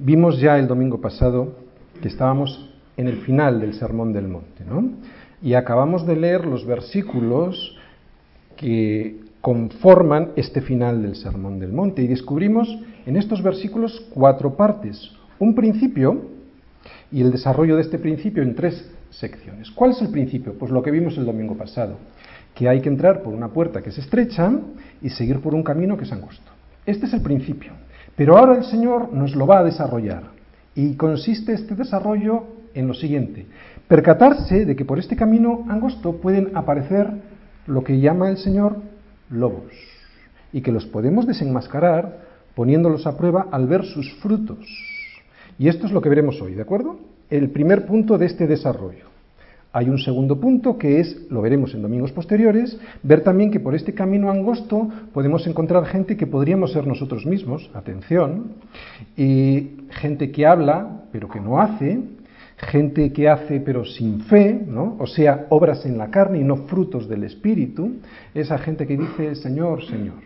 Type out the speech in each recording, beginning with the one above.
Vimos ya el domingo pasado que estábamos en el final del Sermón del Monte, ¿no? Y acabamos de leer los versículos que conforman este final del Sermón del Monte y descubrimos en estos versículos cuatro partes. Un principio y el desarrollo de este principio en tres secciones. ¿Cuál es el principio? Pues lo que vimos el domingo pasado, que hay que entrar por una puerta que es estrecha y seguir por un camino que es angosto. Este es el principio. Pero ahora el Señor nos lo va a desarrollar. Y consiste este desarrollo en lo siguiente. Percatarse de que por este camino angosto pueden aparecer lo que llama el Señor lobos. Y que los podemos desenmascarar poniéndolos a prueba al ver sus frutos. Y esto es lo que veremos hoy, ¿de acuerdo? El primer punto de este desarrollo. Hay un segundo punto que es, lo veremos en domingos posteriores, ver también que por este camino angosto podemos encontrar gente que podríamos ser nosotros mismos, atención, y gente que habla pero que no hace, gente que hace pero sin fe, ¿no? o sea, obras en la carne y no frutos del Espíritu, esa gente que dice Señor, Señor.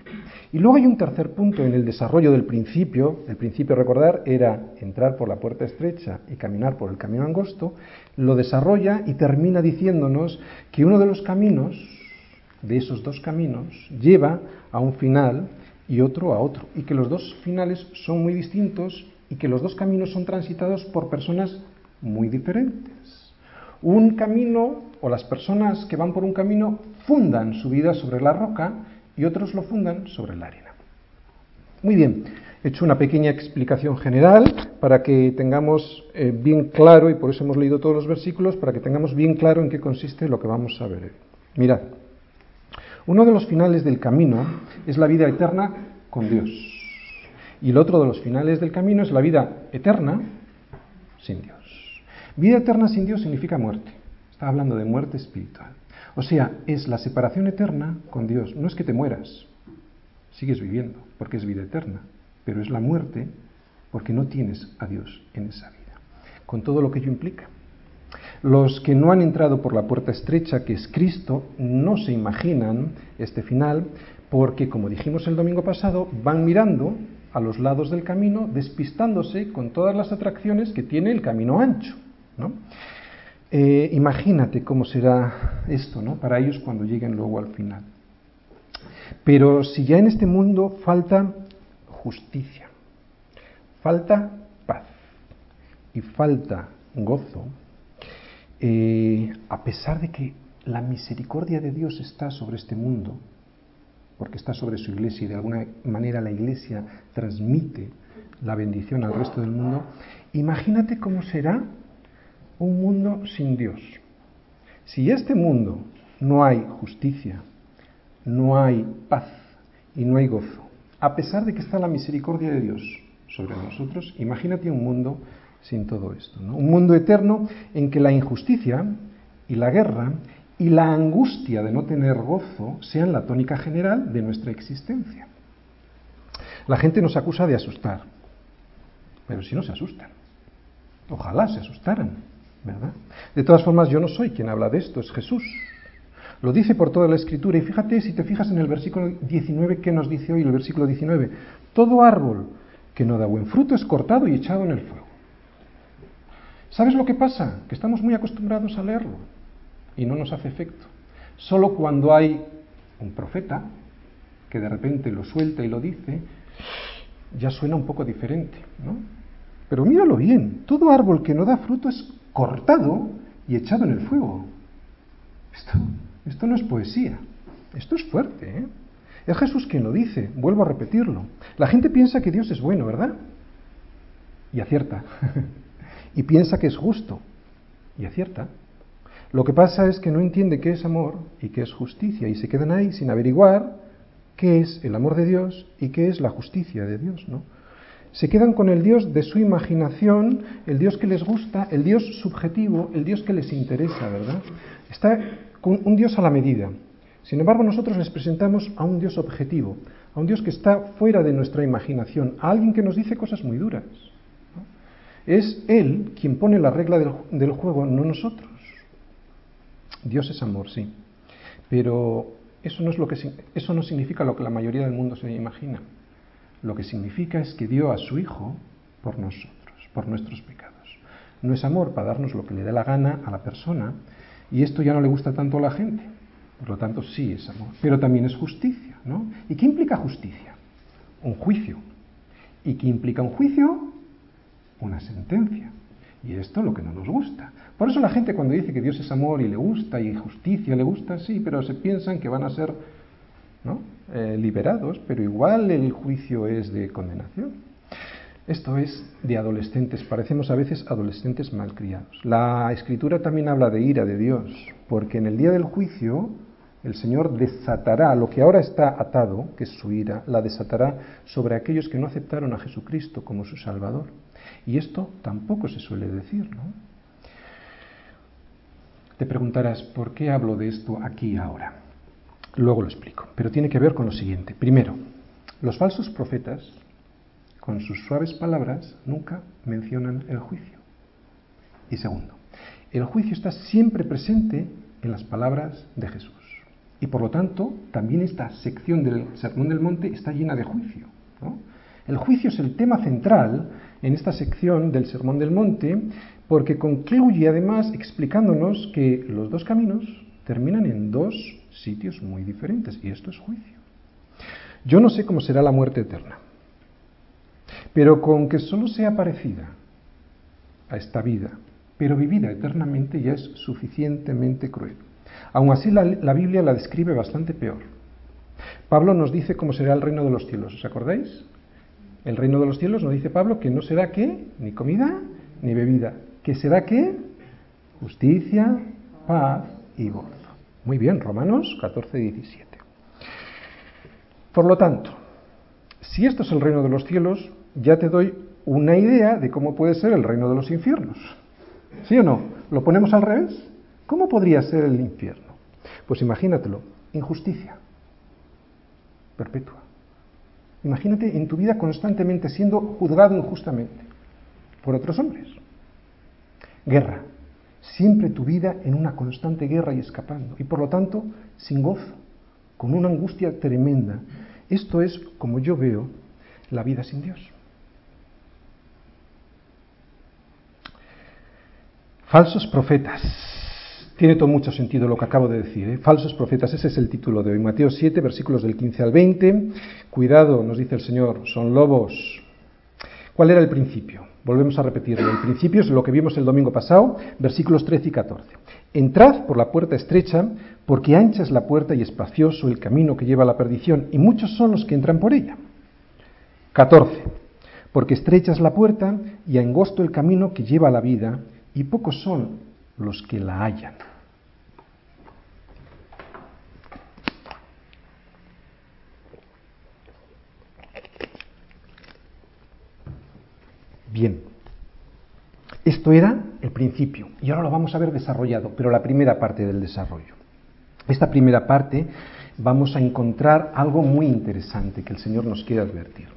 Y luego hay un tercer punto en el desarrollo del principio. El principio, recordar, era entrar por la puerta estrecha y caminar por el camino angosto. Lo desarrolla y termina diciéndonos que uno de los caminos, de esos dos caminos, lleva a un final y otro a otro. Y que los dos finales son muy distintos y que los dos caminos son transitados por personas muy diferentes. Un camino, o las personas que van por un camino, fundan su vida sobre la roca y otros lo fundan sobre la arena. Muy bien, he hecho una pequeña explicación general para que tengamos eh, bien claro, y por eso hemos leído todos los versículos, para que tengamos bien claro en qué consiste lo que vamos a ver. Mirad, uno de los finales del camino es la vida eterna con Dios. Y el otro de los finales del camino es la vida eterna sin Dios. Vida eterna sin Dios significa muerte. Está hablando de muerte espiritual. O sea, es la separación eterna con Dios. No es que te mueras, sigues viviendo, porque es vida eterna, pero es la muerte porque no tienes a Dios en esa vida, con todo lo que ello implica. Los que no han entrado por la puerta estrecha, que es Cristo, no se imaginan este final, porque, como dijimos el domingo pasado, van mirando a los lados del camino, despistándose con todas las atracciones que tiene el camino ancho. ¿No? Eh, imagínate cómo será esto ¿no? para ellos cuando lleguen luego al final. Pero si ya en este mundo falta justicia, falta paz y falta gozo, eh, a pesar de que la misericordia de Dios está sobre este mundo, porque está sobre su iglesia y de alguna manera la iglesia transmite la bendición al resto del mundo, imagínate cómo será un mundo sin Dios. Si este mundo no hay justicia, no hay paz y no hay gozo, a pesar de que está la misericordia de Dios sobre nosotros, imagínate un mundo sin todo esto. Un mundo eterno en que la injusticia y la guerra y la angustia de no tener gozo sean la tónica general de nuestra existencia. La gente nos acusa de asustar, pero si no se asustan, ojalá se asustaran. De todas formas, yo no soy quien habla de esto, es Jesús. Lo dice por toda la escritura. Y fíjate, si te fijas en el versículo 19, ¿qué nos dice hoy el versículo 19? Todo árbol que no da buen fruto es cortado y echado en el fuego. ¿Sabes lo que pasa? Que estamos muy acostumbrados a leerlo y no nos hace efecto. Solo cuando hay un profeta que de repente lo suelta y lo dice, ya suena un poco diferente, ¿no? Pero míralo bien, todo árbol que no da fruto es cortado y echado en el fuego. Esto, esto no es poesía, esto es fuerte. ¿eh? Es Jesús quien lo dice, vuelvo a repetirlo. La gente piensa que Dios es bueno, ¿verdad? Y acierta. y piensa que es justo. Y acierta. Lo que pasa es que no entiende qué es amor y qué es justicia y se quedan ahí sin averiguar qué es el amor de Dios y qué es la justicia de Dios, ¿no? Se quedan con el Dios de su imaginación, el Dios que les gusta, el Dios subjetivo, el Dios que les interesa, ¿verdad? Está con un Dios a la medida. Sin embargo, nosotros les presentamos a un Dios objetivo, a un Dios que está fuera de nuestra imaginación, a alguien que nos dice cosas muy duras. Es Él quien pone la regla del, del juego, no nosotros. Dios es amor, sí. Pero eso no, es lo que, eso no significa lo que la mayoría del mundo se imagina. Lo que significa es que dio a su Hijo por nosotros. por nuestros pecados. No es amor para darnos lo que le dé la gana a la persona y esto ya no le gusta tanto a la gente. Por lo tanto, sí es amor. Pero también es justicia, ¿no? ¿Y qué implica justicia? Un juicio. ¿Y qué implica un juicio? Una sentencia. Y esto es lo que no nos gusta. Por eso la gente cuando dice que Dios es amor y le gusta y justicia le gusta, sí, pero se piensan que van a ser Eh, liberados, pero igual el juicio es de condenación. Esto es de adolescentes, parecemos a veces adolescentes malcriados. La escritura también habla de ira de Dios, porque en el día del juicio el Señor desatará lo que ahora está atado, que es su ira, la desatará sobre aquellos que no aceptaron a Jesucristo como su Salvador. Y esto tampoco se suele decir. Te preguntarás, ¿por qué hablo de esto aquí ahora? Luego lo explico, pero tiene que ver con lo siguiente. Primero, los falsos profetas, con sus suaves palabras, nunca mencionan el juicio. Y segundo, el juicio está siempre presente en las palabras de Jesús. Y por lo tanto, también esta sección del Sermón del Monte está llena de juicio. El juicio es el tema central en esta sección del Sermón del Monte, porque concluye además explicándonos que los dos caminos terminan en dos sitios muy diferentes, y esto es juicio. Yo no sé cómo será la muerte eterna, pero con que solo sea parecida a esta vida, pero vivida eternamente ya es suficientemente cruel. Aún así la, la Biblia la describe bastante peor. Pablo nos dice cómo será el reino de los cielos, ¿os acordáis? El reino de los cielos nos dice Pablo que no será qué, ni comida ni bebida, que será qué, justicia, paz y. Muy bien, Romanos 14, 17. Por lo tanto, si esto es el reino de los cielos, ya te doy una idea de cómo puede ser el reino de los infiernos. ¿Sí o no? ¿Lo ponemos al revés? ¿Cómo podría ser el infierno? Pues imagínatelo, injusticia perpetua. Imagínate en tu vida constantemente siendo juzgado injustamente por otros hombres. Guerra. Siempre tu vida en una constante guerra y escapando. Y por lo tanto, sin gozo, con una angustia tremenda. Esto es, como yo veo, la vida sin Dios. Falsos profetas. Tiene todo mucho sentido lo que acabo de decir. ¿eh? Falsos profetas, ese es el título de hoy. Mateo 7, versículos del 15 al 20. Cuidado, nos dice el Señor, son lobos. ¿Cuál era el principio? Volvemos a repetirlo. El principio es lo que vimos el domingo pasado, versículos 13 y 14. Entrad por la puerta estrecha, porque ancha es la puerta y espacioso el camino que lleva a la perdición, y muchos son los que entran por ella. 14. Porque estrecha es la puerta y angosto el camino que lleva a la vida, y pocos son los que la hallan. Bien, esto era el principio y ahora lo vamos a ver desarrollado, pero la primera parte del desarrollo. Esta primera parte vamos a encontrar algo muy interesante que el Señor nos quiere advertir.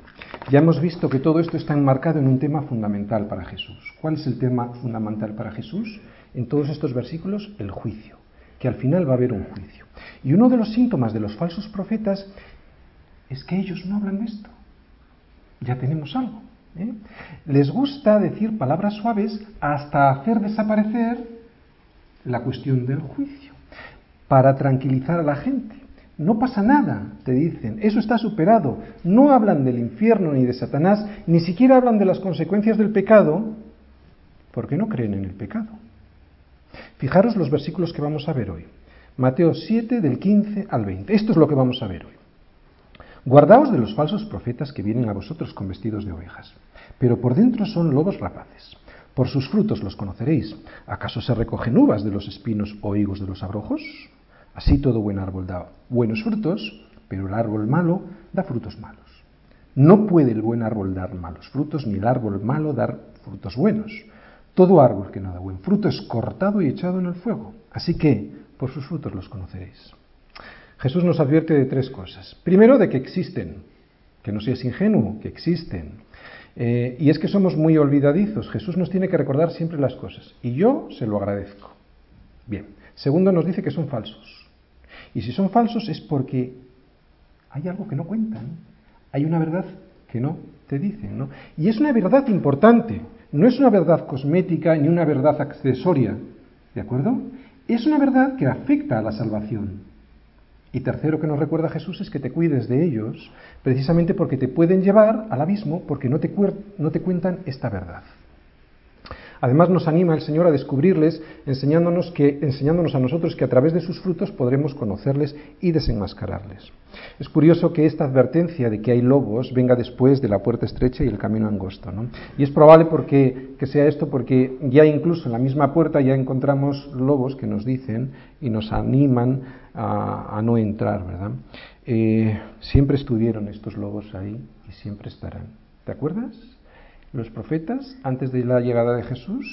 Ya hemos visto que todo esto está enmarcado en un tema fundamental para Jesús. ¿Cuál es el tema fundamental para Jesús? En todos estos versículos, el juicio, que al final va a haber un juicio. Y uno de los síntomas de los falsos profetas es que ellos no hablan de esto. Ya tenemos algo. ¿Eh? Les gusta decir palabras suaves hasta hacer desaparecer la cuestión del juicio, para tranquilizar a la gente. No pasa nada, te dicen, eso está superado. No hablan del infierno ni de Satanás, ni siquiera hablan de las consecuencias del pecado, porque no creen en el pecado. Fijaros los versículos que vamos a ver hoy. Mateo 7 del 15 al 20. Esto es lo que vamos a ver hoy. Guardaos de los falsos profetas que vienen a vosotros con vestidos de ovejas, pero por dentro son lobos rapaces. Por sus frutos los conoceréis. ¿Acaso se recogen uvas de los espinos o higos de los abrojos? Así todo buen árbol da buenos frutos, pero el árbol malo da frutos malos. No puede el buen árbol dar malos frutos, ni el árbol malo dar frutos buenos. Todo árbol que no da buen fruto es cortado y echado en el fuego. Así que, por sus frutos los conoceréis. Jesús nos advierte de tres cosas. Primero, de que existen, que no seas ingenuo, que existen. Eh, y es que somos muy olvidadizos. Jesús nos tiene que recordar siempre las cosas. Y yo se lo agradezco. Bien. Segundo, nos dice que son falsos. Y si son falsos es porque hay algo que no cuentan. Hay una verdad que no te dicen, ¿no? Y es una verdad importante, no es una verdad cosmética ni una verdad accesoria, ¿de acuerdo? Es una verdad que afecta a la salvación. Y tercero que nos recuerda Jesús es que te cuides de ellos, precisamente porque te pueden llevar al abismo porque no te, no te cuentan esta verdad. Además nos anima el Señor a descubrirles, enseñándonos, que, enseñándonos a nosotros que a través de sus frutos podremos conocerles y desenmascararles. Es curioso que esta advertencia de que hay lobos venga después de la puerta estrecha y el camino angosto. ¿no? Y es probable porque, que sea esto porque ya incluso en la misma puerta ya encontramos lobos que nos dicen y nos animan a, no entrar. ¿verdad? Eh, siempre estuvieron estos lobos ahí y siempre estarán. ¿Te acuerdas? Los profetas, antes de la llegada de Jesús,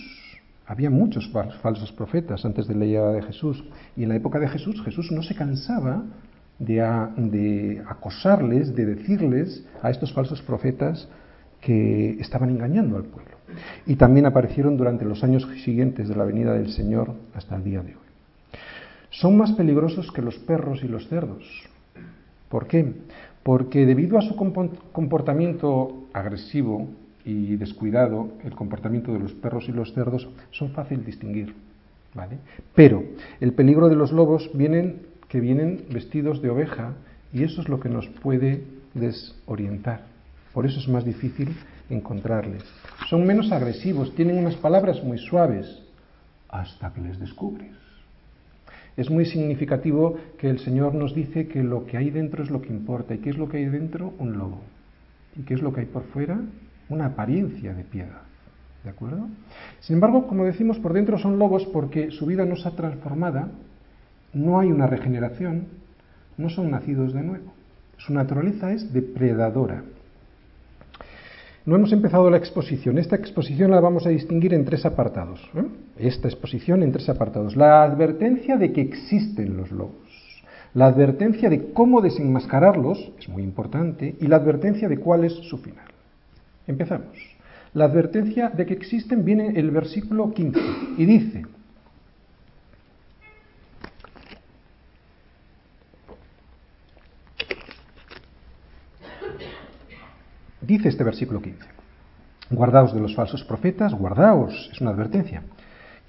había muchos falsos profetas antes de la llegada de Jesús. Y en la época de Jesús, Jesús no se cansaba de, acosarles, de decirles a estos falsos profetas que estaban engañando al pueblo. Y también aparecieron durante los años siguientes de la venida del Señor hasta el día de hoy. Son más peligrosos que los perros y los cerdos. ¿Por qué? Porque debido a su comportamiento agresivo, y descuidado el comportamiento de los perros y los cerdos son fácil distinguir. ¿vale? Pero el peligro de los lobos vienen, que vienen vestidos de oveja y eso es lo que nos puede desorientar. Por eso es más difícil encontrarles. Son menos agresivos, tienen unas palabras muy suaves hasta que les descubres. Es muy significativo que el Señor nos dice que lo que hay dentro es lo que importa. ¿Y qué es lo que hay dentro? Un lobo. ¿Y qué es lo que hay por fuera? una apariencia de piedad. ¿De acuerdo? Sin embargo, como decimos, por dentro son lobos porque su vida no se ha transformada, no hay una regeneración, no son nacidos de nuevo. Su naturaleza es depredadora. No hemos empezado la exposición. Esta exposición la vamos a distinguir en tres apartados. ¿eh? Esta exposición en tres apartados. La advertencia de que existen los lobos. La advertencia de cómo desenmascararlos, es muy importante, y la advertencia de cuál es su final. Empezamos. La advertencia de que existen viene el versículo 15 y dice, dice este versículo 15, guardaos de los falsos profetas, guardaos, es una advertencia,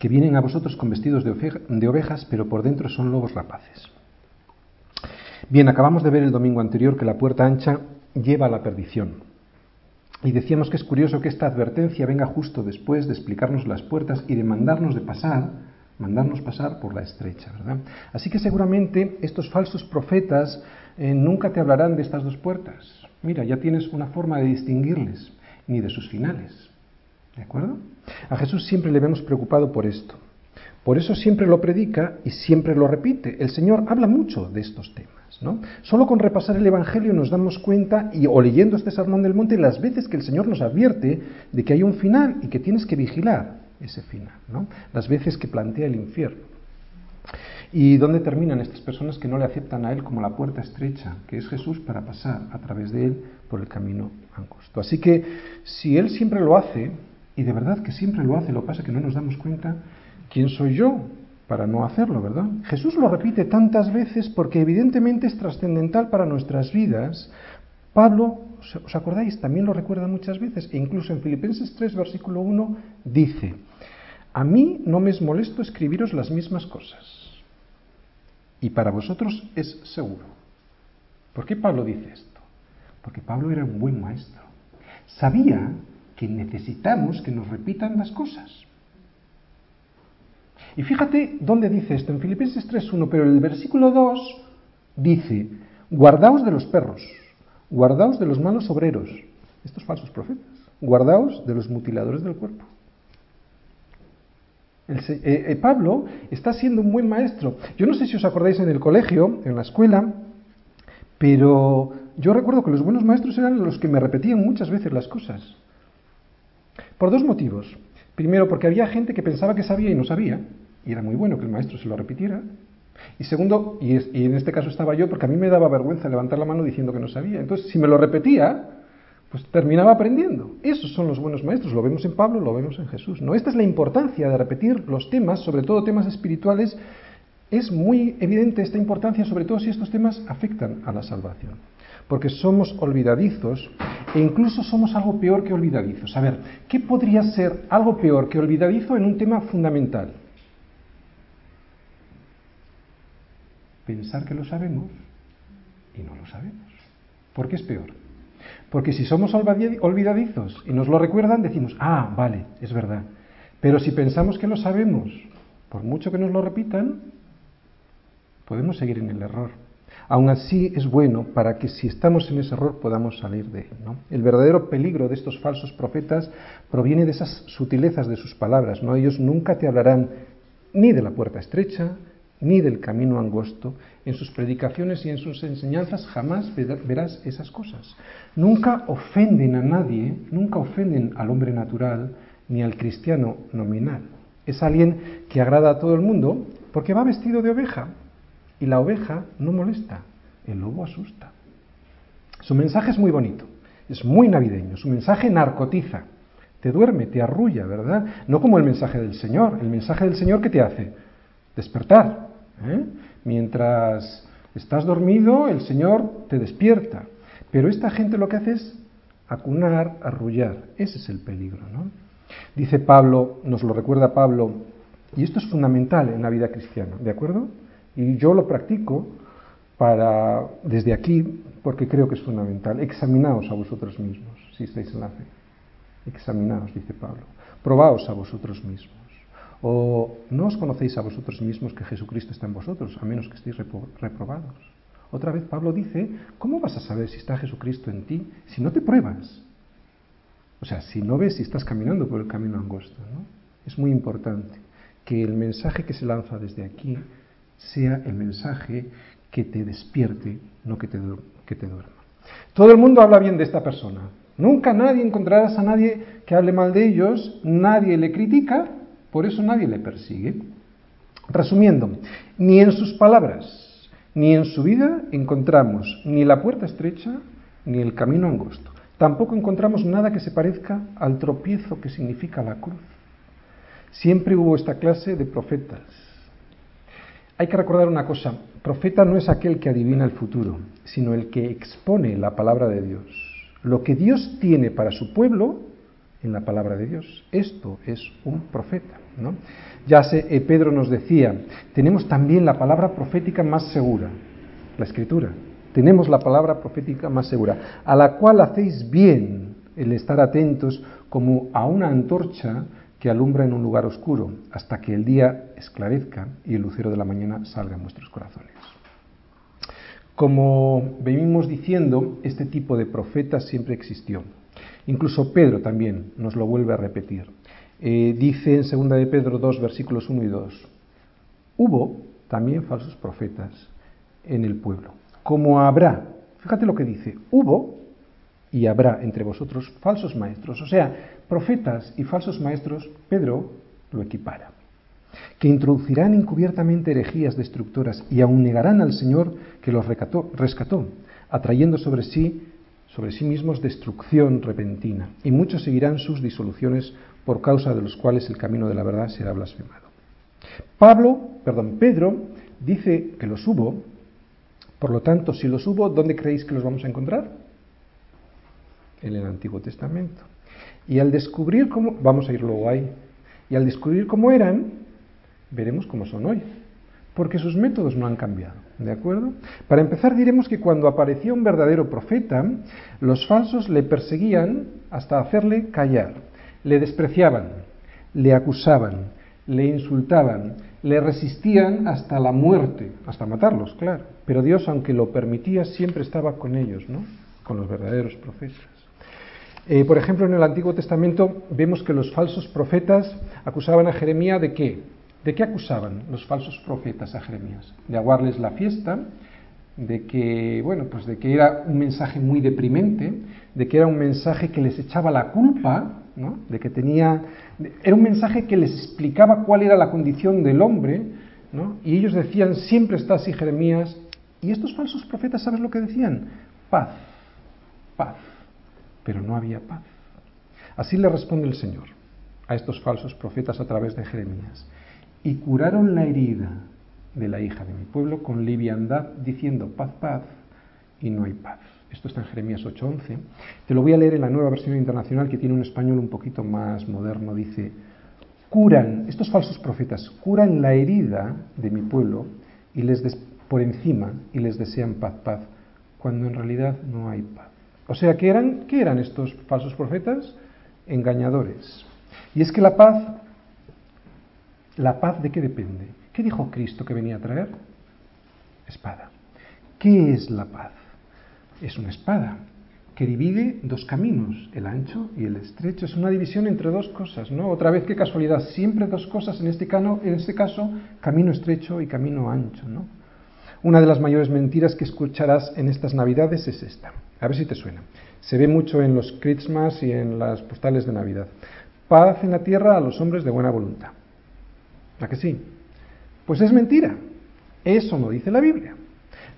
que vienen a vosotros con vestidos de, ovejas, pero por dentro son lobos rapaces. Bien, acabamos de ver el domingo anterior que la puerta ancha lleva a la perdición. Y decíamos que es curioso que esta advertencia venga justo después de explicarnos las puertas y de mandarnos de pasar, mandarnos pasar por la estrecha, ¿verdad? Así que seguramente estos falsos profetas eh, nunca te hablarán de estas dos puertas. Mira, ya tienes una forma de distinguirles, ni de sus finales. ¿De acuerdo? A Jesús siempre le vemos preocupado por esto. Por eso siempre lo predica y siempre lo repite. El Señor habla mucho de estos temas. Solo con repasar el Evangelio nos damos cuenta, y, o leyendo este Sermón del Monte, las veces que el Señor nos advierte de que hay un final y que tienes que vigilar ese final, ¿no? las veces que plantea el infierno. ¿Y dónde terminan estas personas que no le aceptan a Él como la puerta estrecha, que es Jesús, para pasar a través de Él por el camino angosto? Así que si Él siempre lo hace, y de verdad que siempre lo hace, lo pasa que no nos damos cuenta, ¿quién soy yo para no hacerlo, ¿verdad? Jesús lo repite tantas veces porque evidentemente es trascendental para nuestras vidas. Pablo, ¿os acordáis? También lo recuerda muchas veces, e incluso en Filipenses 3, versículo 1, dice, a mí no me es molesto escribiros las mismas cosas, y para vosotros es seguro. ¿Por qué Pablo dice esto? Porque Pablo era un buen maestro. Sabía que necesitamos que nos repitan las cosas. Y fíjate dónde dice esto, en Filipenses 3.1, pero el versículo 2 dice, guardaos de los perros, guardaos de los malos obreros, estos falsos profetas, guardaos de los mutiladores del cuerpo. El, eh, eh, Pablo está siendo un buen maestro. Yo no sé si os acordáis en el colegio, en la escuela, pero yo recuerdo que los buenos maestros eran los que me repetían muchas veces las cosas. Por dos motivos. Primero, porque había gente que pensaba que sabía y no sabía y era muy bueno que el maestro se lo repitiera. Y segundo, y, en este caso estaba yo, porque a mí me daba vergüenza levantar la mano diciendo que no sabía. Entonces, si me lo repetía, pues terminaba aprendiendo. Esos son los buenos maestros, lo vemos en Pablo, lo vemos en Jesús. ¿no? Esta es la importancia de repetir los temas, sobre todo temas espirituales. Es muy evidente esta importancia, sobre todo si estos temas afectan a la salvación. Porque somos olvidadizos e incluso somos algo peor que olvidadizos. A ver, ¿qué podría ser algo peor que olvidadizo en un tema fundamental? Pensar que lo sabemos y no lo sabemos. ¿Por qué es peor? Porque si somos olvidadizos y nos lo recuerdan, decimos, ah, vale, es verdad. Pero si pensamos que lo sabemos, por mucho que nos lo repitan, podemos seguir en el error. Aún así es bueno para que si estamos en ese error podamos salir de él. El verdadero peligro de estos falsos profetas proviene de esas sutilezas de sus palabras. ¿no? Ellos nunca te hablarán ni de la puerta estrecha, ni del camino angosto. En sus predicaciones y en sus enseñanzas jamás verás esas cosas. Nunca ofenden a nadie, nunca ofenden al hombre natural ni al cristiano nominal. Es alguien que agrada a todo el mundo porque va vestido de oveja, y la oveja no molesta, el lobo asusta. Su mensaje es muy bonito, es muy navideño, su mensaje narcotiza, te duerme, te arrulla, ¿verdad? No como el mensaje del Señor. El mensaje del Señor, ¿qué te hace? Despertar. ¿eh? Mientras estás dormido, el Señor te despierta. Pero esta gente lo que hace es acunar, arrullar. Ese es el peligro, ¿no? Dice Pablo, nos lo recuerda Pablo, y esto es fundamental en la vida cristiana, ¿de acuerdo? Y yo lo practico para, desde aquí porque creo que es fundamental. Examinaos a vosotros mismos si estáis en la fe. Examinaos, dice Pablo. Probaos a vosotros mismos. O no os conocéis a vosotros mismos que Jesucristo está en vosotros, a menos que estéis reprobados. Otra vez Pablo dice, ¿cómo vas a saber si está Jesucristo en ti si no te pruebas? O sea, si no ves si estás caminando por el camino angosto. ¿no? Es muy importante que el mensaje que se lanza desde aquí sea el mensaje que te despierte, no que te, que te duerma. Todo el mundo habla bien de esta persona. Nunca nadie encontrarás a nadie que hable mal de ellos, nadie le critica, por eso nadie le persigue. Resumiendo, ni en sus palabras, ni en su vida encontramos ni la puerta estrecha, ni el camino angosto. Tampoco encontramos nada que se parezca al tropiezo que significa la cruz. Siempre hubo esta clase de profetas, hay que recordar una cosa, profeta no es aquel que adivina el futuro, sino el que expone la palabra de Dios. Lo que Dios tiene para su pueblo en la palabra de Dios. Esto es un profeta. ¿no? Ya sé, eh, Pedro nos decía, tenemos también la palabra profética más segura, la escritura. Tenemos la palabra profética más segura, a la cual hacéis bien el estar atentos como a una antorcha que alumbra en un lugar oscuro hasta que el día esclarezca y el lucero de la mañana salga en vuestros corazones. Como venimos diciendo, este tipo de profeta siempre existió. Incluso Pedro también nos lo vuelve a repetir. Eh, dice en 2 de Pedro 2, versículos 1 y 2, hubo también falsos profetas en el pueblo, como habrá, fíjate lo que dice, hubo y habrá entre vosotros falsos maestros. O sea, profetas y falsos maestros, Pedro lo equipara, que introducirán encubiertamente herejías destructoras y aun negarán al Señor que los rescató, atrayendo sobre sí sobre sí mismos destrucción repentina, y muchos seguirán sus disoluciones por causa de los cuales el camino de la verdad será blasfemado. Pablo, perdón, Pedro dice que los hubo, por lo tanto, si los hubo, ¿dónde creéis que los vamos a encontrar? En el Antiguo Testamento. Y al descubrir cómo, vamos a ir luego ahí, y al descubrir cómo eran, veremos cómo son hoy, porque sus métodos no han cambiado, ¿de acuerdo? Para empezar diremos que cuando aparecía un verdadero profeta, los falsos le perseguían hasta hacerle callar, le despreciaban, le acusaban, le insultaban, le resistían hasta la muerte, hasta matarlos, claro. Pero Dios, aunque lo permitía, siempre estaba con ellos, ¿no? Con los verdaderos profetas. Eh, por ejemplo, en el Antiguo Testamento vemos que los falsos profetas acusaban a Jeremías de qué? ¿De qué acusaban los falsos profetas a Jeremías? De aguarles la fiesta, de que, bueno, pues de que era un mensaje muy deprimente, de que era un mensaje que les echaba la culpa, ¿no? De que tenía, era un mensaje que les explicaba cuál era la condición del hombre, ¿no? Y ellos decían, siempre está así Jeremías. Y estos falsos profetas, ¿sabes lo que decían? Paz, paz pero no había paz. Así le responde el Señor a estos falsos profetas a través de Jeremías. Y curaron la herida de la hija de mi pueblo con liviandad, diciendo paz, paz, y no hay paz. esto está en Jeremías 8:11, te lo voy a leer en la nueva versión internacional que tiene un español un poquito más moderno, dice, curan, estos falsos profetas, curan la herida de mi pueblo y les por encima y les desean paz, paz, cuando en realidad no hay paz. O sea, ¿qué eran, ¿qué eran estos falsos profetas? Engañadores. Y es que la paz, ¿la paz de qué depende? ¿Qué dijo Cristo que venía a traer? Espada. ¿Qué es la paz? Es una espada que divide dos caminos, el ancho y el estrecho. Es una división entre dos cosas, ¿no? Otra vez, qué casualidad, siempre dos cosas, en este, en este caso, camino estrecho y camino ancho, ¿no? Una de las mayores mentiras que escucharás en estas navidades es esta. A ver si te suena. Se ve mucho en los Christmas y en las postales de Navidad. Paz en la tierra a los hombres de buena voluntad. ¿A que sí? Pues es mentira. Eso no dice la Biblia.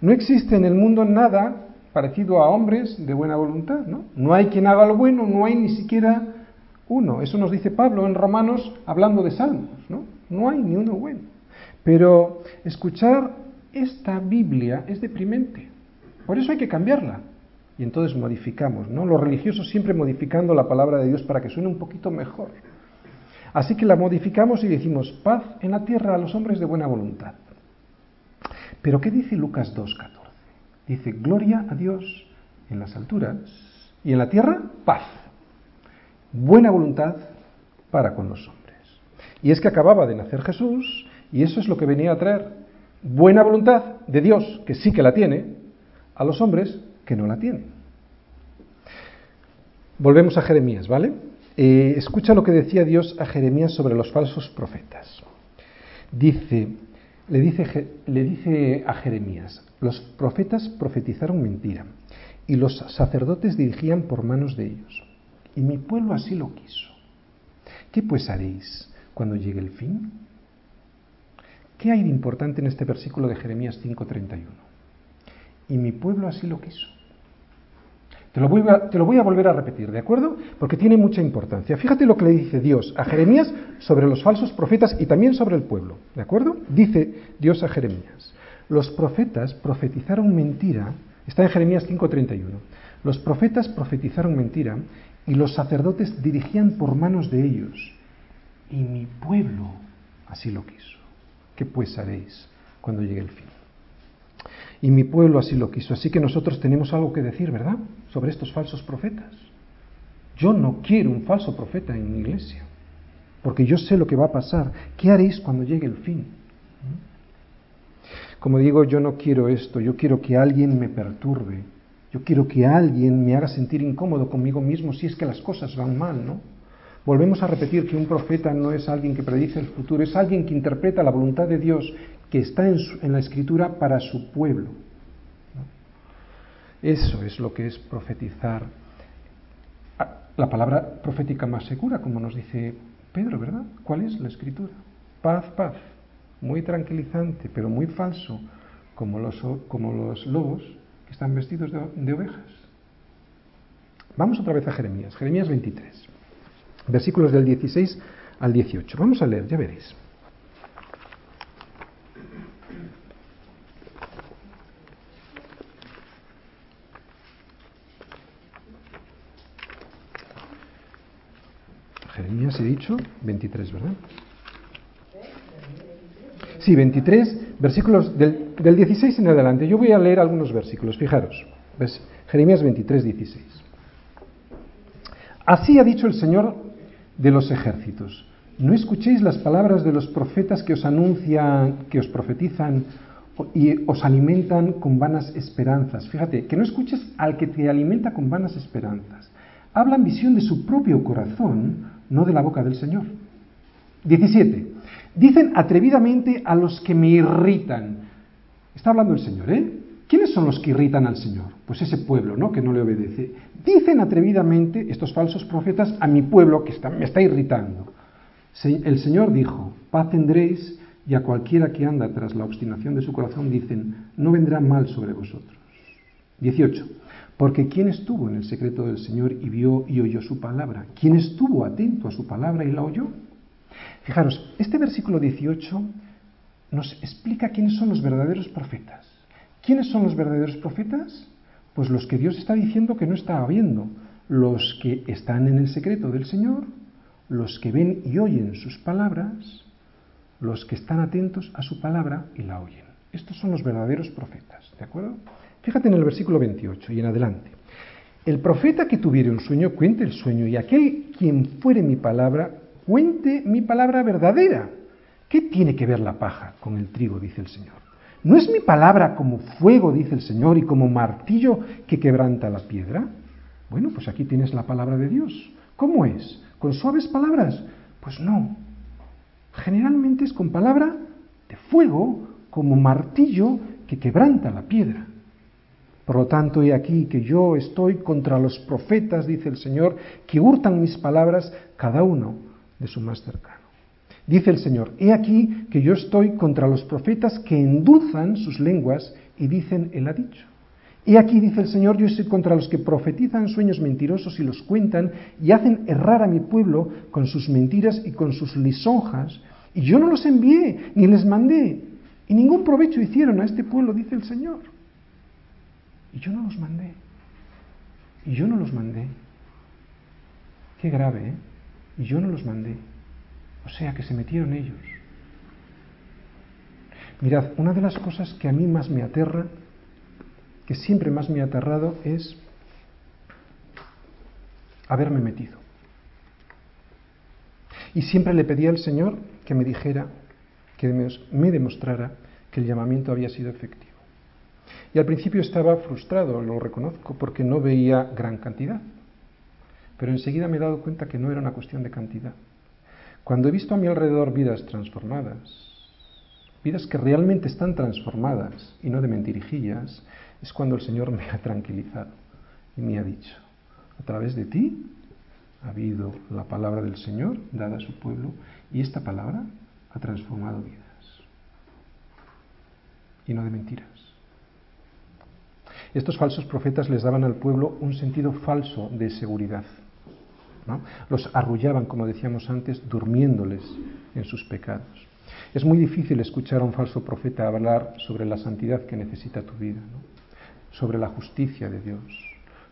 No existe en el mundo nada parecido a hombres de buena voluntad, ¿no? No hay quien haga lo bueno, no hay ni siquiera uno. Eso nos dice Pablo en Romanos hablando de salmos, ¿no? No hay ni uno bueno. Pero escuchar esta Biblia es deprimente. Por eso hay que cambiarla. Y entonces modificamos, ¿no? Los religiosos siempre modificando la palabra de Dios para que suene un poquito mejor. Así que la modificamos y decimos paz en la tierra a los hombres de buena voluntad. Pero ¿qué dice Lucas 2.14? Dice, gloria a Dios en las alturas y en la tierra, paz. Buena voluntad para con los hombres. Y es que acababa de nacer Jesús y eso es lo que venía a traer. Buena voluntad de Dios, que sí que la tiene, a los hombres que no la tienen. Volvemos a Jeremías, ¿vale? Eh, escucha lo que decía Dios a Jeremías sobre los falsos profetas. Dice, le dice, le dice a Jeremías, los profetas profetizaron mentira y los sacerdotes dirigían por manos de ellos. Y mi pueblo así lo quiso. ¿Qué pues haréis cuando llegue el fin? ¿Qué hay de importante en este versículo de Jeremías 5:31? Y mi pueblo así lo quiso. Te lo, voy a, lo, voy a, volver a repetir, ¿de acuerdo? Porque tiene mucha importancia. Fíjate lo que le dice Dios a Jeremías sobre los falsos profetas y también sobre el pueblo, ¿de acuerdo? Dice Dios a Jeremías, los profetas profetizaron mentira, está en Jeremías 5:31, los profetas profetizaron mentira y los sacerdotes dirigían por manos de ellos, y mi pueblo así lo quiso. ¿Qué pues haréis cuando llegue el fin? Y mi pueblo así lo quiso. Así que nosotros tenemos algo que decir, ¿verdad? Sobre estos falsos profetas. Yo no quiero un falso profeta en mi iglesia, porque yo sé lo que va a pasar. ¿Qué haréis cuando llegue el fin? Como digo, yo no quiero esto, yo quiero que alguien me perturbe, yo quiero que alguien me haga sentir incómodo conmigo mismo si es que las cosas van mal, ¿no? Volvemos a repetir que un profeta no es alguien que predice el futuro, es alguien que interpreta la voluntad de Dios que está en, su, en la escritura para su pueblo. Eso es lo que es profetizar. La palabra profética más segura, como nos dice Pedro, ¿verdad? ¿Cuál es la escritura? Paz, paz. Muy tranquilizante, pero muy falso, como los, como los lobos que están vestidos de, de ovejas. Vamos otra vez a Jeremías, Jeremías 23, versículos del 16 al 18. Vamos a leer, ya veréis. Jeremías he dicho 23, ¿verdad? Sí, 23, versículos del, del, 16 en adelante. Yo voy a leer algunos versículos, fijaros. ¿ves? Jeremías 23, 16. Así ha dicho el Señor de los ejércitos. No escuchéis las palabras de los profetas que os anuncian, que os profetizan y os alimentan con vanas esperanzas. Fíjate, que no escuches al que te alimenta con vanas esperanzas. Hablan visión de su propio corazón, no de la boca del Señor. 17. Dicen atrevidamente a los que me irritan. Está hablando el Señor, ¿eh? ¿Quiénes son los que irritan al Señor? Pues ese pueblo, ¿no? Que no le obedece. Dicen atrevidamente estos falsos profetas a mi pueblo que está, me está irritando. El Señor dijo, paz tendréis y a cualquiera que anda tras la obstinación de su corazón dicen, no vendrá mal sobre vosotros. 18. Porque ¿quién estuvo en el secreto del Señor y vio y oyó su palabra? ¿Quién estuvo atento a su palabra y la oyó? Fijaros, este versículo 18 nos explica quiénes son los verdaderos profetas. ¿Quiénes son los verdaderos profetas? Pues los que Dios está diciendo que no está viendo, los que están en el secreto del Señor, los que ven y oyen sus palabras, los que están atentos a su palabra y la oyen. Estos son los verdaderos profetas, ¿de acuerdo? Fíjate en el versículo 28 y en adelante. El profeta que tuviere un sueño cuente el sueño y aquel quien fuere mi palabra cuente mi palabra verdadera. ¿Qué tiene que ver la paja con el trigo? dice el Señor. ¿No es mi palabra como fuego, dice el Señor, y como martillo que quebranta la piedra? Bueno, pues aquí tienes la palabra de Dios. ¿Cómo es? ¿Con suaves palabras? Pues no. Generalmente es con palabra de fuego, como martillo que quebranta la piedra. Por lo tanto, he aquí que yo estoy contra los profetas, dice el Señor, que hurtan mis palabras cada uno de su más cercano. Dice el Señor, he aquí que yo estoy contra los profetas que endulzan sus lenguas y dicen, Él ha dicho. He aquí, dice el Señor, yo estoy contra los que profetizan sueños mentirosos y los cuentan y hacen errar a mi pueblo con sus mentiras y con sus lisonjas. Y yo no los envié, ni les mandé, y ningún provecho hicieron a este pueblo, dice el Señor. Y yo no los mandé. Y yo no los mandé. Qué grave, ¿eh? Y yo no los mandé. O sea, que se metieron ellos. Mirad, una de las cosas que a mí más me aterra, que siempre más me ha aterrado, es haberme metido. Y siempre le pedí al Señor que me dijera, que me demostrara que el llamamiento había sido efectivo. Y al principio estaba frustrado, lo reconozco, porque no veía gran cantidad. Pero enseguida me he dado cuenta que no era una cuestión de cantidad. Cuando he visto a mi alrededor vidas transformadas, vidas que realmente están transformadas y no de mentirijillas, es cuando el Señor me ha tranquilizado y me ha dicho, a través de ti ha habido la palabra del Señor dada a su pueblo y esta palabra ha transformado vidas. Y no de mentiras. Estos falsos profetas les daban al pueblo un sentido falso de seguridad. Los arrullaban, como decíamos antes, durmiéndoles en sus pecados. Es muy difícil escuchar a un falso profeta hablar sobre la santidad que necesita tu vida, sobre la justicia de Dios,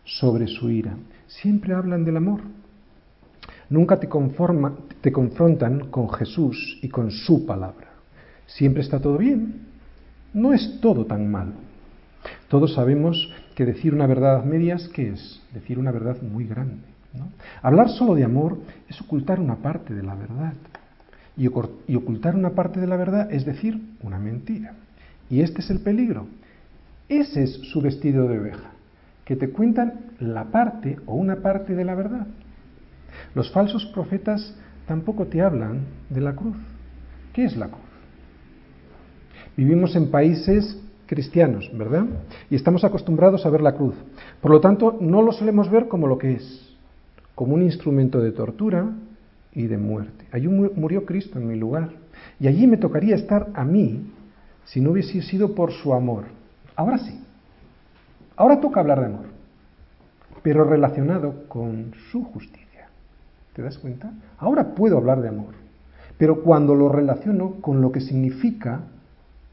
sobre su ira. Siempre hablan del amor. Nunca te, te confrontan con Jesús y con su palabra. Siempre está todo bien. No es todo tan malo. Todos sabemos que decir una verdad a medias, ¿qué es? Decir una verdad muy grande. Hablar solo de amor es ocultar una parte de la verdad. Y ocultar una parte de la verdad es decir una mentira. Y este es el peligro. Ese es su vestido de oveja, que te cuentan la parte o una parte de la verdad. Los falsos profetas tampoco te hablan de la cruz. ¿Qué es la cruz? Vivimos en países cristianos, ¿verdad? Y estamos acostumbrados a ver la cruz. Por lo tanto, no lo solemos ver como lo que es, como un instrumento de tortura y de muerte. Allí murió Cristo en mi lugar. Y allí me tocaría estar a mí si no hubiese sido por su amor. Ahora sí. Ahora toca hablar de amor, pero relacionado con su justicia. ¿Te das cuenta? Ahora puedo hablar de amor, pero cuando lo relaciono con lo que significa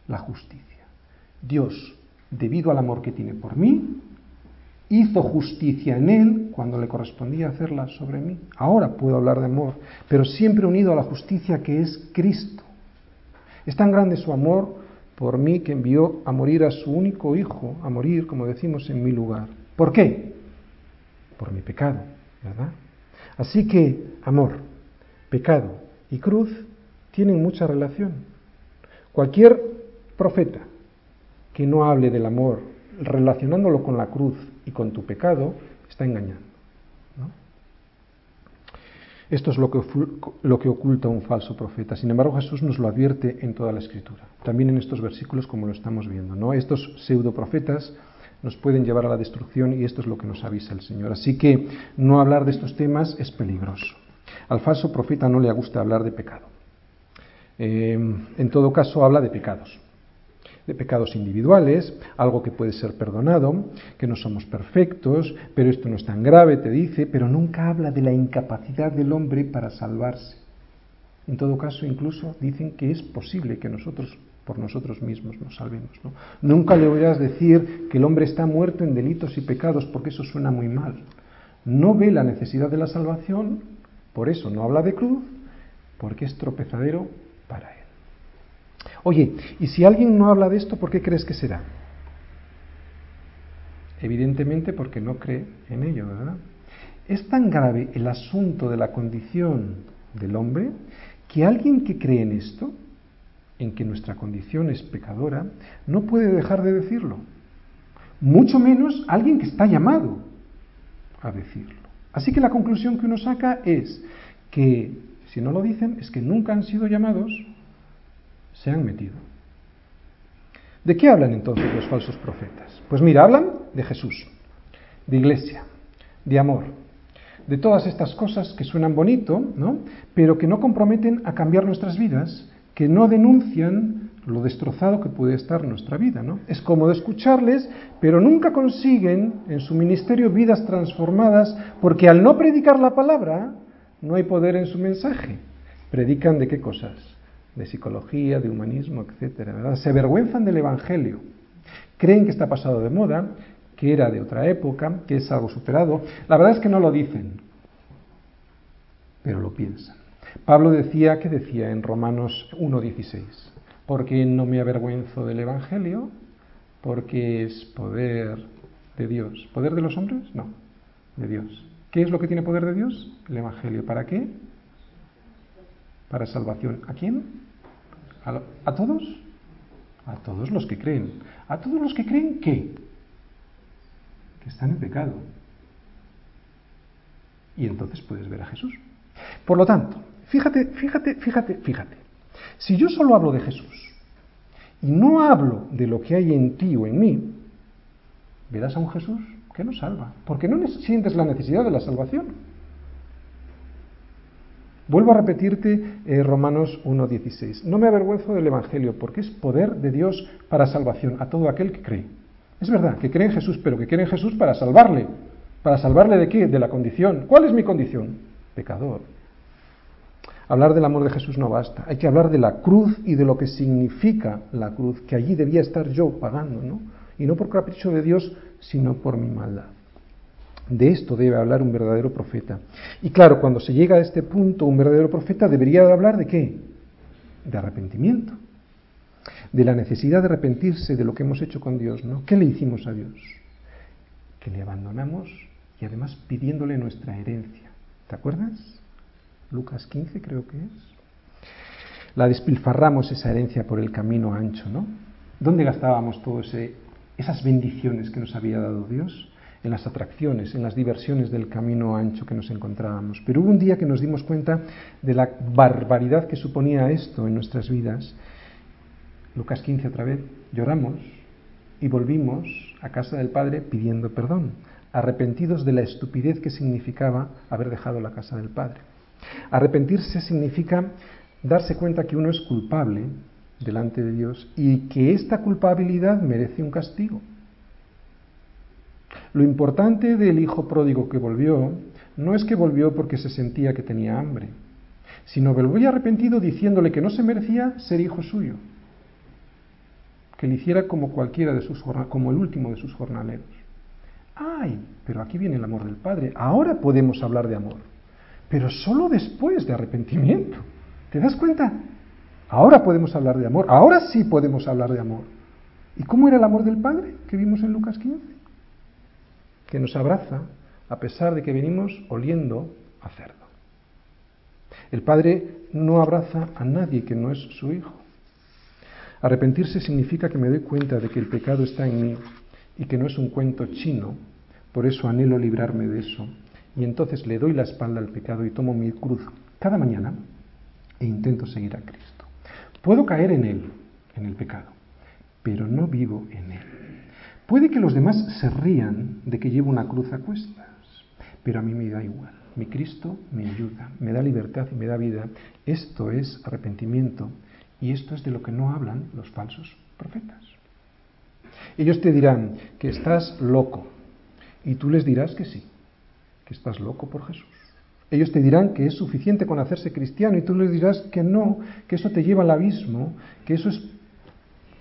la justicia. Dios, debido al amor que tiene por mí, hizo justicia en él cuando le correspondía hacerla sobre mí. Ahora puedo hablar de amor, pero siempre unido a la justicia que es Cristo. Es tan grande su amor por mí que envió a morir a su único hijo, a morir, como decimos, en mi lugar. ¿Por qué? Por mi pecado, ¿verdad? Así que amor, pecado y cruz tienen mucha relación. Cualquier profeta que no hable del amor relacionándolo con la cruz y con tu pecado, está engañando. Esto es lo que, lo que oculta un falso profeta. Sin embargo, Jesús nos lo advierte en toda la Escritura, también en estos versículos como lo estamos viendo. ¿no? Estos pseudo profetas nos pueden llevar a la destrucción y esto es lo que nos avisa el Señor. Así que no hablar de estos temas es peligroso. Al falso profeta no le gusta hablar de pecado. Eh, en todo caso, habla de pecados de pecados individuales, algo que puede ser perdonado, que no somos perfectos, pero esto no es tan grave, te dice, pero nunca habla de la incapacidad del hombre para salvarse. En todo caso, incluso dicen que es posible que nosotros por nosotros mismos nos salvemos. ¿no? Nunca le oirás decir que el hombre está muerto en delitos y pecados, porque eso suena muy mal. No ve la necesidad de la salvación, por eso no habla de cruz, porque es tropezadero para él. Oye, y si alguien no habla de esto, ¿por qué crees que será? Evidentemente porque no cree en ello, ¿verdad? Es tan grave el asunto de la condición del hombre que alguien que cree en esto, en que nuestra condición es pecadora, no puede dejar de decirlo. Mucho menos alguien que está llamado a decirlo. Así que la conclusión que uno saca es que si no lo dicen es que nunca han sido llamados, se han metido. ¿De qué hablan entonces los falsos profetas? Pues mira, hablan de Jesús, de iglesia, de amor, de todas estas cosas que suenan bonito, ¿no? pero que no comprometen a cambiar nuestras vidas, que no denuncian lo destrozado que puede estar nuestra vida. ¿no? Es cómodo escucharles, pero nunca consiguen en su ministerio vidas transformadas, porque al no predicar la palabra, no hay poder en su mensaje. Predican de qué cosas? De psicología, de humanismo, etcétera. Se avergüenzan del Evangelio. Creen que está pasado de moda, que era de otra época, que es algo superado. La verdad es que no lo dicen, pero lo piensan. Pablo decía, ¿qué decía en Romanos 1.16? Porque no me avergüenzo del Evangelio, porque es poder de Dios. ¿Poder de los hombres? No, de Dios. ¿Qué es lo que tiene poder de Dios? El Evangelio. ¿Para qué? Para salvación. ¿A quién? ¿A, todos? A todos los que creen. ¿A todos los que creen qué? Que están en pecado. Y entonces puedes ver a Jesús. Por lo tanto, fíjate, fíjate, fíjate, fíjate. Si yo solo hablo de Jesús y no hablo de lo que hay en ti o en mí, verás a un Jesús que no salva, porque no sientes la necesidad de la salvación. Vuelvo a repetirte eh, Romanos 1.16. No me avergüenzo del Evangelio, porque es poder de Dios para salvación a todo aquel que cree. Es verdad, que cree en Jesús, pero que cree en Jesús para salvarle. ¿Para salvarle de qué? De la condición. ¿Cuál es mi condición? Pecador. Hablar del amor de Jesús no basta. Hay que hablar de la cruz y de lo que significa la cruz, que allí debía estar yo pagando, ¿no? Y no por capricho de Dios, sino por mi maldad. De esto debe hablar un verdadero profeta. Y claro, cuando se llega a este punto, un verdadero profeta debería hablar de qué? De arrepentimiento. De la necesidad de arrepentirse de lo que hemos hecho con Dios, ¿no? ¿Qué le hicimos a Dios? Que le abandonamos y además pidiéndole nuestra herencia. ¿Te acuerdas? Lucas 15 creo que es. La despilfarramos esa herencia por el camino ancho, ¿no? ¿Dónde gastábamos todo ese esas bendiciones que nos había dado Dios en las atracciones, en las diversiones del camino ancho que nos encontrábamos. Pero hubo un día que nos dimos cuenta de la barbaridad que suponía esto en nuestras vidas. Lucas 15 otra vez, lloramos y volvimos a casa del Padre pidiendo perdón, arrepentidos de la estupidez que significaba haber dejado la casa del Padre. Arrepentirse significa darse cuenta que uno es culpable delante de Dios y que esta culpabilidad merece un castigo. Lo importante del hijo pródigo que volvió no es que volvió porque se sentía que tenía hambre, sino que volvió arrepentido diciéndole que no se merecía ser hijo suyo, que le hiciera como cualquiera de sus como el último de sus jornaleros. Ay, pero aquí viene el amor del Padre. Ahora podemos hablar de amor, pero solo después de arrepentimiento. ¿Te das cuenta? Ahora podemos hablar de amor, ahora sí podemos hablar de amor. ¿Y cómo era el amor del Padre que vimos en Lucas 15? Que nos abraza a pesar de que venimos oliendo a cerdo. El Padre no abraza a nadie que no es su Hijo. Arrepentirse significa que me doy cuenta de que el pecado está en mí y que no es un cuento chino, por eso anhelo librarme de eso. Y entonces le doy la espalda al pecado y tomo mi cruz cada mañana e intento seguir a Cristo. Puedo caer en él, en el pecado, pero no vivo en él. Puede que los demás se rían de que llevo una cruz a cuestas, pero a mí me da igual. Mi Cristo me ayuda, me da libertad y me da vida. Esto es arrepentimiento y esto es de lo que no hablan los falsos profetas. Ellos te dirán que estás loco y tú les dirás que sí, que estás loco por Jesús. Ellos te dirán que es suficiente con hacerse cristiano y tú les dirás que no, que eso te lleva al abismo, que eso es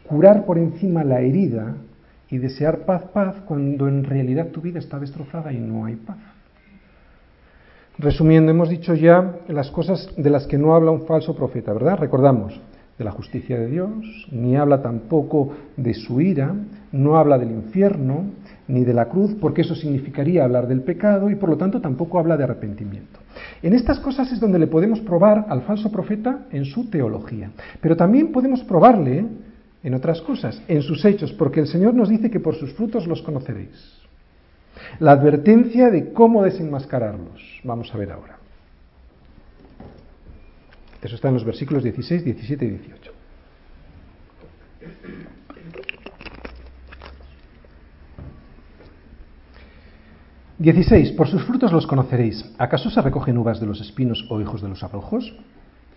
curar por encima la herida y desear paz, paz, cuando en realidad tu vida está destrozada y no hay paz. Resumiendo, hemos dicho ya las cosas de las que no habla un falso profeta, ¿verdad? Recordamos, de la justicia de Dios, ni habla tampoco de su ira, no habla del infierno, ni de la cruz, porque eso significaría hablar del pecado y por lo tanto tampoco habla de arrepentimiento. En estas cosas es donde le podemos probar al falso profeta en su teología, pero también podemos probarle en otras cosas, en sus hechos, porque el Señor nos dice que por sus frutos los conoceréis. La advertencia de cómo desenmascararlos. Vamos a ver ahora. Eso está en los versículos 16, 17 y 18. 16. Por sus frutos los conoceréis. ¿Acaso se recogen uvas de los espinos o hijos de los abrojos?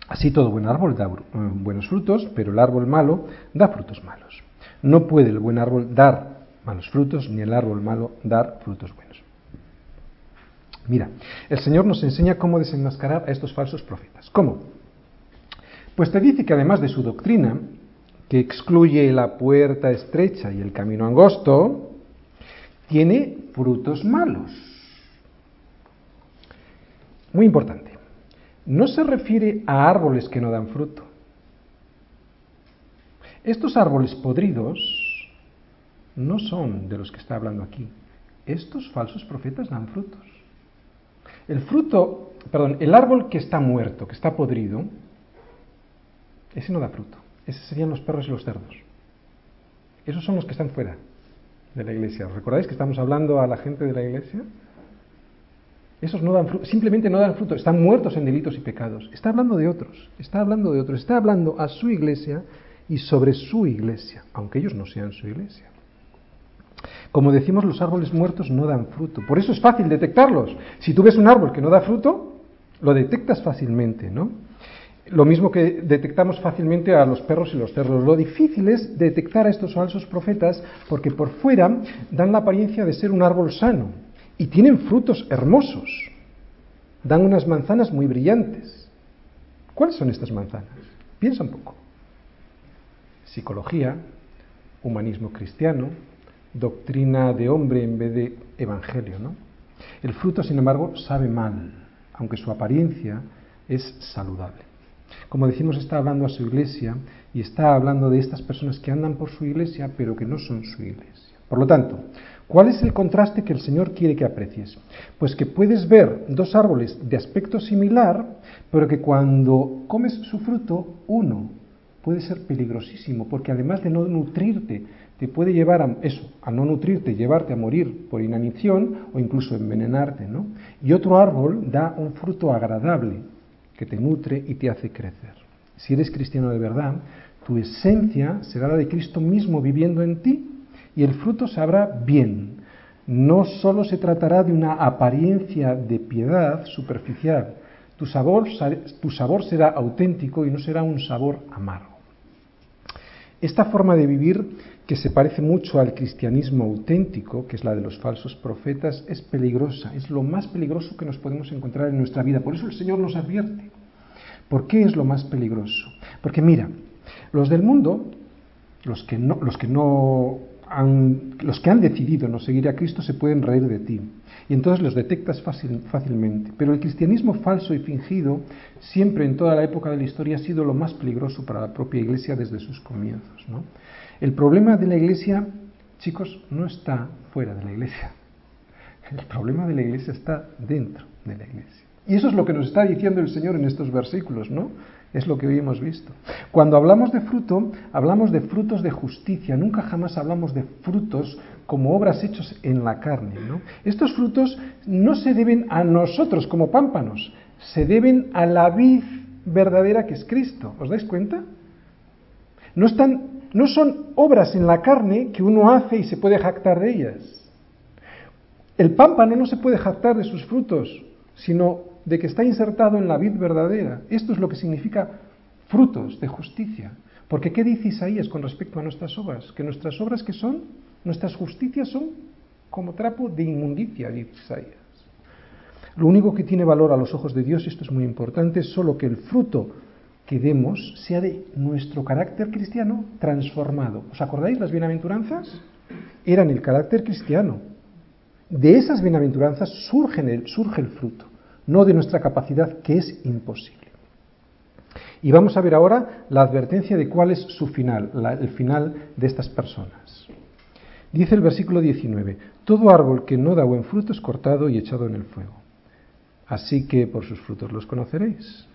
Así todo buen árbol da eh, buenos frutos, pero el árbol malo da frutos malos. No puede el buen árbol dar malos frutos, ni el árbol malo dar frutos buenos. Mira, el Señor nos enseña cómo desenmascarar a estos falsos profetas. ¿Cómo? Pues te dice que además de su doctrina, que excluye la puerta estrecha y el camino angosto, tiene frutos malos. Muy importante. No se refiere a árboles que no dan fruto. Estos árboles podridos no son de los que está hablando aquí. Estos falsos profetas dan frutos. El fruto, perdón, el árbol que está muerto, que está podrido, ese no da fruto. Esos serían los perros y los cerdos. Esos son los que están fuera de la iglesia. ¿Recordáis que estamos hablando a la gente de la iglesia? Esos no dan fruto, simplemente no dan fruto, están muertos en delitos y pecados. Está hablando de otros, está hablando de otros, está hablando a su iglesia y sobre su iglesia, aunque ellos no sean su iglesia. Como decimos, los árboles muertos no dan fruto. Por eso es fácil detectarlos. Si tú ves un árbol que no da fruto, lo detectas fácilmente, ¿no? Lo mismo que detectamos fácilmente a los perros y los cerdos. Lo difícil es detectar a estos falsos profetas porque por fuera dan la apariencia de ser un árbol sano y tienen frutos hermosos. Dan unas manzanas muy brillantes. ¿Cuáles son estas manzanas? Piensa un poco. Psicología, humanismo cristiano, doctrina de hombre en vez de evangelio, ¿no? El fruto, sin embargo, sabe mal, aunque su apariencia es saludable. Como decimos, está hablando a su iglesia y está hablando de estas personas que andan por su iglesia, pero que no son su iglesia. Por lo tanto, ¿cuál es el contraste que el Señor quiere que aprecies? Pues que puedes ver dos árboles de aspecto similar, pero que cuando comes su fruto, uno puede ser peligrosísimo, porque además de no nutrirte, te puede llevar a eso, a no nutrirte, llevarte a morir por inanición o incluso envenenarte, ¿no? Y otro árbol da un fruto agradable, que te nutre y te hace crecer. Si eres cristiano de verdad, tu esencia será la de Cristo mismo viviendo en ti y el fruto sabrá bien. No solo se tratará de una apariencia de piedad superficial, tu sabor, tu sabor será auténtico y no será un sabor amargo. Esta forma de vivir, que se parece mucho al cristianismo auténtico, que es la de los falsos profetas, es peligrosa, es lo más peligroso que nos podemos encontrar en nuestra vida. Por eso el Señor nos advierte. ¿Por qué es lo más peligroso? Porque mira, los del mundo, los que no, los que no los que han decidido no seguir a Cristo se pueden reír de ti y entonces los detectas fácilmente. Pero el cristianismo falso y fingido siempre en toda la época de la historia ha sido lo más peligroso para la propia iglesia desde sus comienzos. El problema de la iglesia, chicos, no está fuera de la iglesia. El problema de la iglesia está dentro de la iglesia. Y eso es lo que nos está diciendo el Señor en estos versículos, ¿no? Es lo que hoy hemos visto. Cuando hablamos de fruto, hablamos de frutos de justicia, nunca jamás hablamos de frutos como obras hechos en la carne. Estos frutos no se deben a nosotros como pámpanos, se deben a la vid verdadera que es Cristo. ¿Os dais cuenta? No, están, no son obras en la carne que uno hace y se puede jactar de ellas. El pámpano no se puede jactar de sus frutos, sino de que está insertado en la vid verdadera. Esto es lo que significa frutos de justicia. Porque ¿qué dice Isaías con respecto a nuestras obras? Que nuestras obras que son Nuestras justicias son como trapo de inmundicia, dice Isaías. Lo único que tiene valor a los ojos de Dios, y esto es muy importante, es solo que el fruto que demos sea de nuestro carácter cristiano transformado. ¿Os acordáis las bienaventuranzas? Eran el carácter cristiano. De esas bienaventuranzas surge el, surge el fruto, no de nuestra capacidad, que es imposible. Y vamos a ver ahora la advertencia de cuál es su final, el final de estas personas. Dice el versículo 19, todo árbol que no da buen fruto es cortado y echado en el fuego. Así que por sus frutos los conoceréis.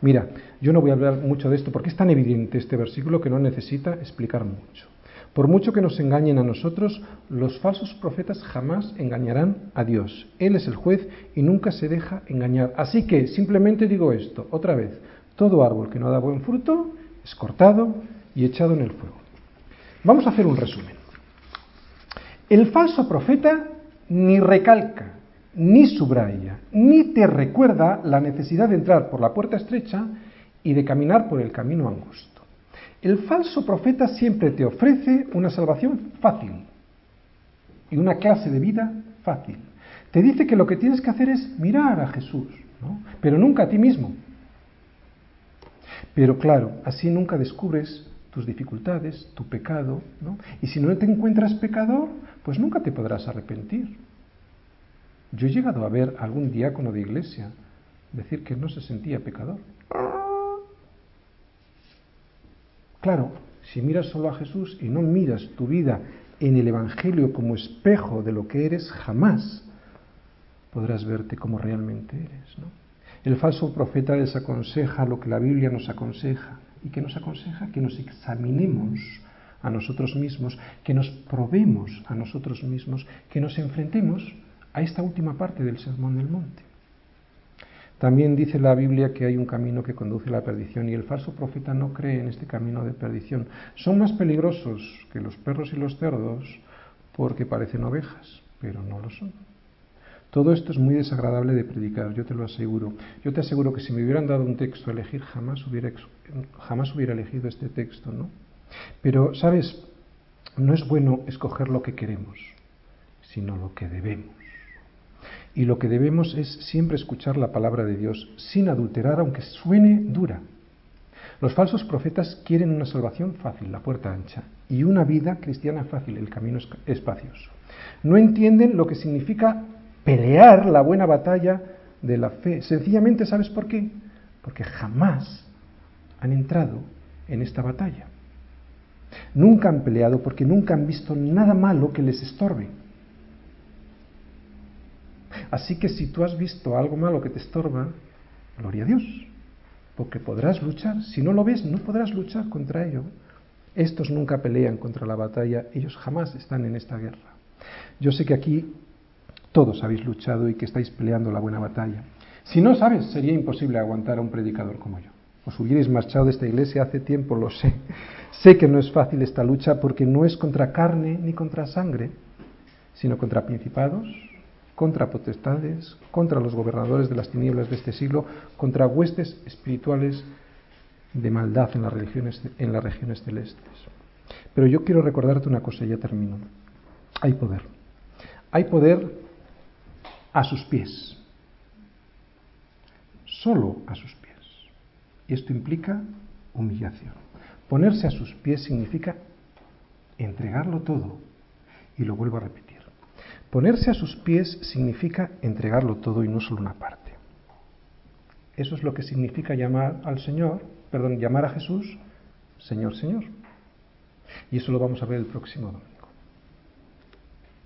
Mira, yo no voy a hablar mucho de esto porque es tan evidente este versículo que no necesita explicar mucho. Por mucho que nos engañen a nosotros, los falsos profetas jamás engañarán a Dios. Él es el juez y nunca se deja engañar. Así que simplemente digo esto, otra vez, todo árbol que no da buen fruto es cortado y echado en el fuego. Vamos a hacer un resumen. El falso profeta ni recalca, ni subraya, ni te recuerda la necesidad de entrar por la puerta estrecha y de caminar por el camino angosto. El falso profeta siempre te ofrece una salvación fácil y una clase de vida fácil. Te dice que lo que tienes que hacer es mirar a Jesús, pero nunca a ti mismo. Pero claro, así nunca descubres tus dificultades, tu pecado, Y si no te encuentras pecador, pues nunca te podrás arrepentir. Yo he llegado a ver algún diácono de iglesia decir que no se sentía pecador. Claro, si miras solo a Jesús y no miras tu vida en el Evangelio como espejo de lo que eres, jamás podrás verte como realmente eres. El falso profeta desaconseja lo que la Biblia nos aconseja. ¿Y qué nos aconseja? Que nos examinemos a nosotros mismos, que nos probemos a nosotros mismos, que nos enfrentemos a esta última parte del Sermón del Monte. También dice la Biblia que hay un camino que conduce a la perdición y el falso profeta no cree en este camino de perdición. Son más peligrosos que los perros y los cerdos porque parecen ovejas, pero no lo son. Todo esto es muy desagradable de predicar, yo te lo aseguro. Yo te aseguro que si me hubieran dado un texto a elegir, jamás hubiera, jamás hubiera elegido este texto, ¿no? Pero, ¿sabes? No es bueno escoger lo que queremos, sino lo que debemos. Y lo que debemos es siempre escuchar la palabra de Dios sin adulterar, aunque suene dura. Los falsos profetas quieren una salvación fácil, la puerta ancha, y una vida cristiana fácil, el camino espacioso. No entienden lo que significa pelear la buena batalla de la fe. Sencillamente, ¿sabes por qué? Porque jamás han entrado en esta batalla. Nunca han peleado porque nunca han visto nada malo que les estorbe. Así que si tú has visto algo malo que te estorba, gloria a Dios, porque podrás luchar. Si no lo ves, no podrás luchar contra ello. Estos nunca pelean contra la batalla, ellos jamás están en esta guerra. Yo sé que aquí todos habéis luchado y que estáis peleando la buena batalla. Si no sabes, sería imposible aguantar a un predicador como yo. Os hubierais marchado de esta iglesia hace tiempo, lo sé. Sé que no es fácil esta lucha porque no es contra carne ni contra sangre, sino contra principados, contra potestades, contra los gobernadores de las tinieblas de este siglo, contra huestes espirituales de maldad en las, religiones, en las regiones celestes. Pero yo quiero recordarte una cosa, y ya termino. Hay poder. Hay poder a sus pies. Solo a sus pies. Y esto implica humillación. Ponerse a sus pies significa entregarlo todo. Y lo vuelvo a repetir Ponerse a sus pies significa entregarlo todo y no solo una parte. Eso es lo que significa llamar al Señor, perdón, llamar a Jesús Señor, Señor. Y eso lo vamos a ver el próximo domingo.